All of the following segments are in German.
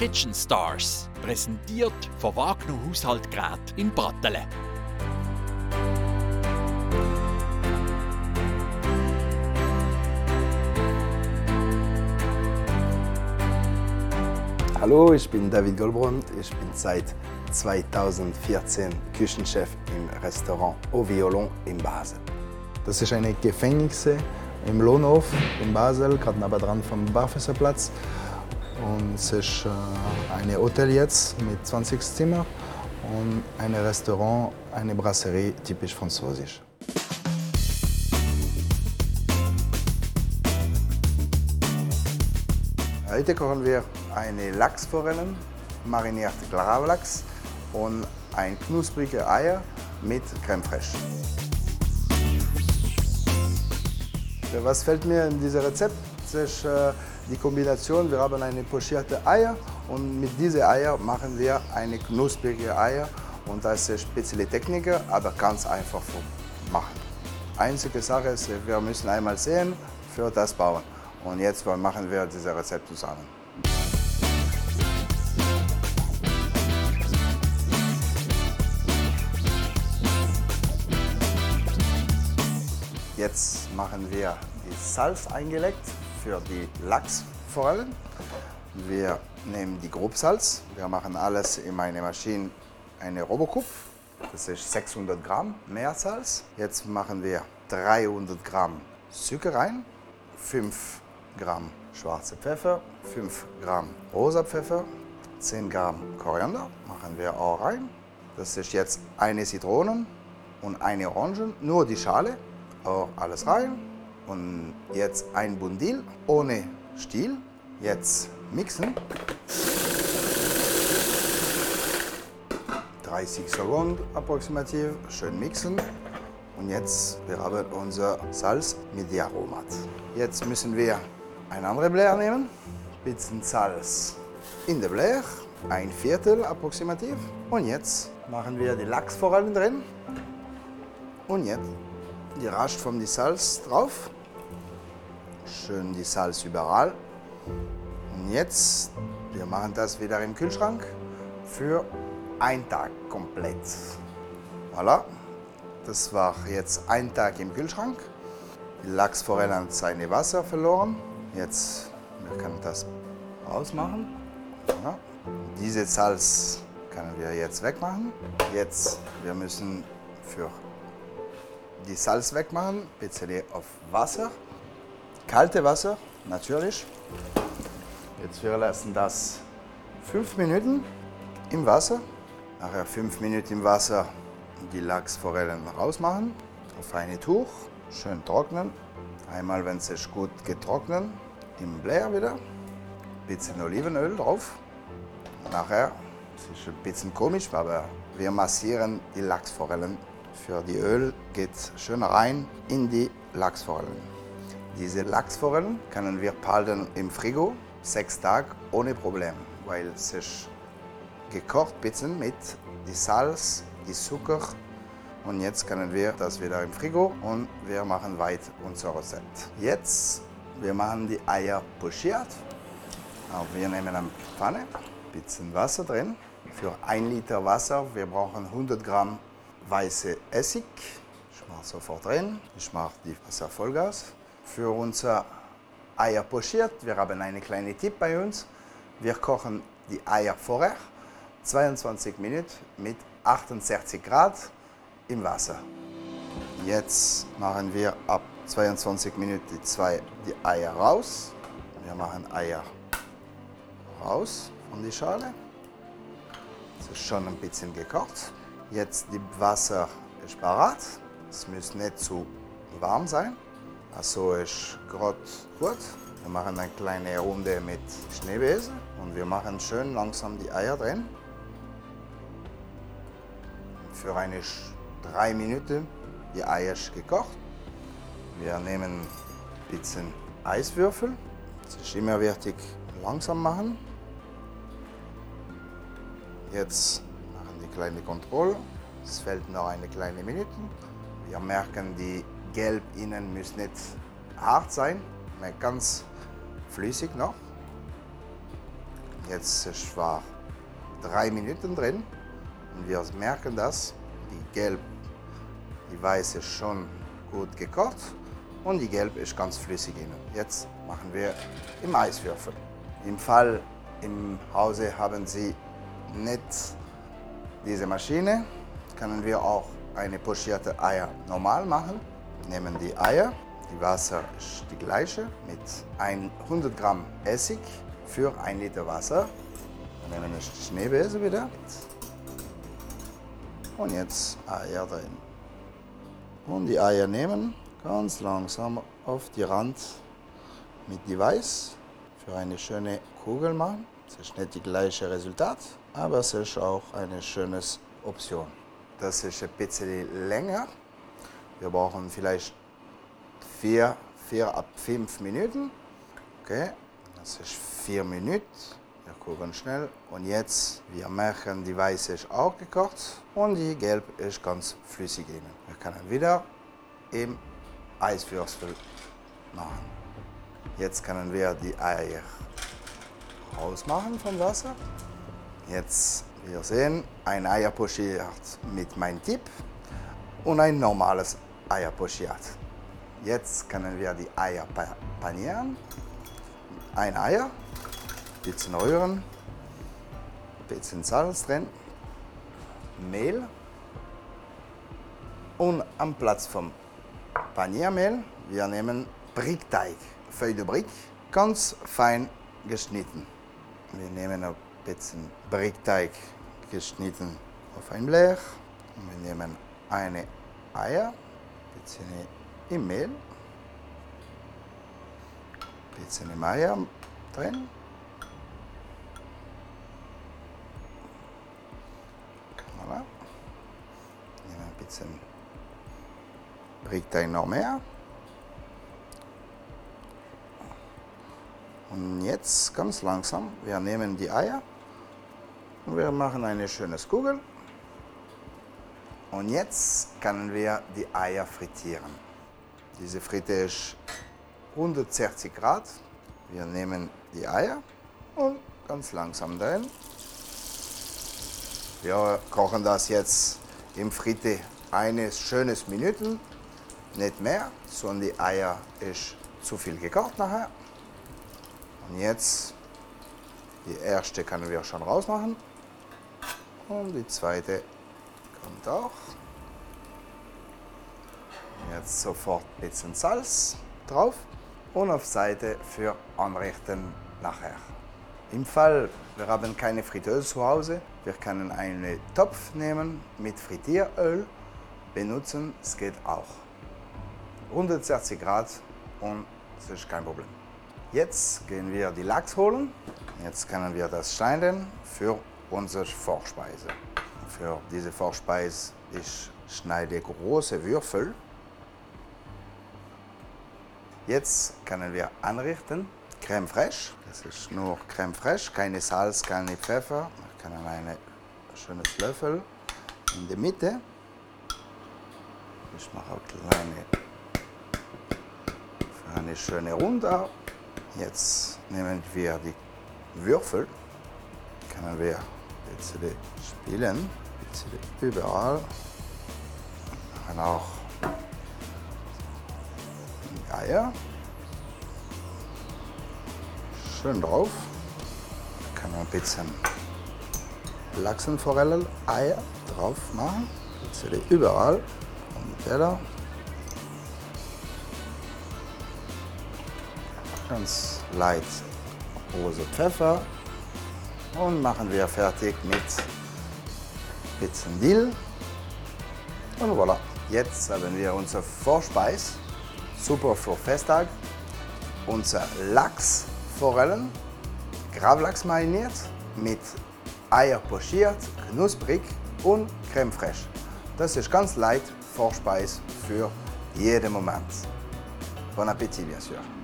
Kitchen Stars, präsentiert von Wagner Haushaltgerät in Brattelen. Hallo, ich bin David Goldbrunn. Ich bin seit 2014 Küchenchef im Restaurant Au Violon in Basel. Das ist eine Gefängnis im Lohnhof in Basel, gerade nebenan vom Barfüßerplatz. Und es ist äh, ein Hotel jetzt mit 20 Zimmern und ein Restaurant, eine Brasserie typisch französisch. Heute kochen wir eine Lachsforellen, marinierte Gravlachs und ein knusprige Eier mit Creme fraiche. Was fällt mir in diesem Rezept? Ist äh, die Kombination, wir haben eine pochierte Eier und mit diesen Eier machen wir eine knusprige Eier und das ist spezielle Technik, aber ganz einfach machen. Einzige Sache ist, wir müssen einmal sehen für das bauen und jetzt machen wir dieses Rezept zusammen. Jetzt machen wir die Salz eingelegt für die Lachsforellen. Wir nehmen die Grobsalz. Wir machen alles in meine Maschine eine Robocoupe. Das ist 600 Gramm Meersalz. Jetzt machen wir 300 Gramm Zucker rein, 5 Gramm schwarze Pfeffer, 5 Gramm rosa Pfeffer, 10 Gramm Koriander machen wir auch rein. Das ist jetzt eine Zitrone und eine Orange, nur die Schale auch alles rein. Und jetzt ein Bundil ohne Stiel. Jetzt mixen. 30 Sekunden approximativ, schön mixen. Und jetzt wir haben unser Salz mit der Aromat. Jetzt müssen wir ein anderes Blech nehmen, bisschen Salz in der Blech, ein Viertel approximativ. Und jetzt machen wir die Lachsforellen drin. Und jetzt die vom die Salz drauf. Schön die Salz überall. Und jetzt, wir machen das wieder im Kühlschrank für einen Tag komplett. Voilà, das war jetzt ein Tag im Kühlschrank. Die Lachsforelle hat seine Wasser verloren. Jetzt, wir können das ausmachen. Ja. Diese Salz können wir jetzt wegmachen. Jetzt, wir müssen für die Salz wegmachen, bisschen auf Wasser, kalte Wasser natürlich. Jetzt wir lassen das fünf Minuten im Wasser. Nachher fünf Minuten im Wasser die Lachsforellen rausmachen, auf ein Tuch, schön trocknen. Einmal, wenn es gut getrocknet, im Blair wieder, bisschen Olivenöl drauf. Nachher, das ist ein bisschen komisch, aber wir massieren die Lachsforellen für die Öl geht schön rein in die Lachsforellen. Diese Lachsforellen können wir behalten im Frigo sechs Tage ohne Problem, weil es ist gekocht bisschen mit die Salz, die Zucker und jetzt können wir das wieder im Frigo und wir machen weiter unser Rezept. Jetzt wir machen die Eier pochiert. Wir nehmen eine Pfanne, bisschen Wasser drin. Für ein Liter Wasser wir brauchen 100 Gramm weiße Essig. Ich mache sofort rein. Ich mache die Wasser Vollgas. Für unser Eier pochiert, wir haben einen kleinen Tipp bei uns. Wir kochen die Eier vorher 22 Minuten mit 68 Grad im Wasser. Jetzt machen wir ab 22 Minuten die, zwei, die Eier raus. Wir machen Eier raus von der Schale. Es ist schon ein bisschen gekocht. Jetzt die Wasser ist parat. Es muss nicht zu warm sein. Also ist gerade gut. Wir machen eine kleine Runde mit Schneebesen und wir machen schön langsam die Eier drin. Für eine drei Minuten die Eier ist gekocht. Wir nehmen ein bisschen Eiswürfel. Das ist immer wichtig langsam machen. Jetzt kleine Kontrolle. Es fällt noch eine kleine Minute. Wir merken, die Gelb innen muss nicht hart sein, aber ganz flüssig noch. Jetzt ist war drei Minuten drin und wir merken das. Die Gelb, die Weiß ist schon gut gekocht und die Gelb ist ganz flüssig innen. Jetzt machen wir im Eiswürfel. Im Fall im Hause haben Sie nicht diese Maschine, können wir auch eine pochierte Eier normal machen. Nehmen die Eier, die Wasser ist die gleiche mit 100 Gramm Essig für 1 Liter Wasser. Dann nehmen wir die Schneebese wieder. Und jetzt Eier drin. Und die Eier nehmen, ganz langsam auf die Rand mit die Weiß für eine schöne Kugel machen. Es ist nicht das gleiche Resultat, aber es ist auch eine schöne Option. Das ist ein bisschen länger. Wir brauchen vielleicht vier, vier ab fünf Minuten. Okay, das ist vier Minuten. Wir gucken schnell. Und jetzt, wir merken, die Weiße ist auch gekocht und die Gelb ist ganz flüssig. Wir können wieder im Eiswürfel machen. Jetzt können wir die Eier rausmachen vom Wasser. Jetzt, wir sehen, ein Eier pochiert mit meinem Tipp und ein normales Eier pochiert. Jetzt können wir die Eier panieren. Ein Eier, ein bisschen ein bisschen Salz drin, Mehl und am Platz vom Paniermehl, wir nehmen Brickteig, Feuille de Brick, ganz fein geschnitten. Wir nehmen ein bisschen Brickteig geschnitten auf ein Blech. Und wir nehmen eine Eier, ein bisschen im Mehl, ein bisschen im Eier drin. Voilà. Nehmen ein bisschen Brickteig noch mehr. Und jetzt ganz langsam, wir nehmen die Eier und wir machen eine schöne Kugel. Und jetzt können wir die Eier frittieren. Diese Fritte ist 160 Grad. Wir nehmen die Eier und ganz langsam drin. Wir kochen das jetzt im Fritte eine schönes Minuten, nicht mehr, sondern die Eier ist zu viel gekocht nachher. Jetzt, die erste können wir schon rausmachen. Und die zweite kommt auch. Jetzt sofort ein bisschen Salz drauf und auf Seite für Anrichten nachher. Im Fall, wir haben keine Fritteuse zu Hause, wir können einen Topf nehmen mit Frittieröl benutzen, es geht auch. 160 Grad und es ist kein Problem. Jetzt gehen wir die Lachs holen. Jetzt können wir das schneiden für unsere Vorspeise. Für diese Vorspeise ich schneide große Würfel. Jetzt können wir anrichten. Creme fraiche, das ist nur Creme fraiche, keine Salz, keine Pfeffer. Wir können einen schönen Löffel in der Mitte. Ich mache eine kleine, eine schöne Runde Jetzt nehmen wir die Würfel, können wir ein bisschen spielen, ein bisschen überall. Machen auch die Eier. Schön drauf. Kann man ein bisschen Lachsenforellen, Eier drauf machen. Ein bisschen überall. Und Teller. Ganz leicht Rose Pfeffer und machen wir fertig mit bisschen Dill. Und voilà, jetzt haben wir unser Vorspeis, super für Festtag, unser Lachs, Forellen, Gravlachs mariniert mit Eier pochiert, knusprig und Creme fraiche. Das ist ganz leicht Vorspeis für jeden Moment. Bon Appetit, bien sûr.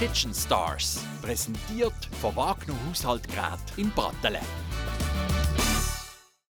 Kitchen Stars, präsentiert von Wagner Haushaltgerät in Brattelen.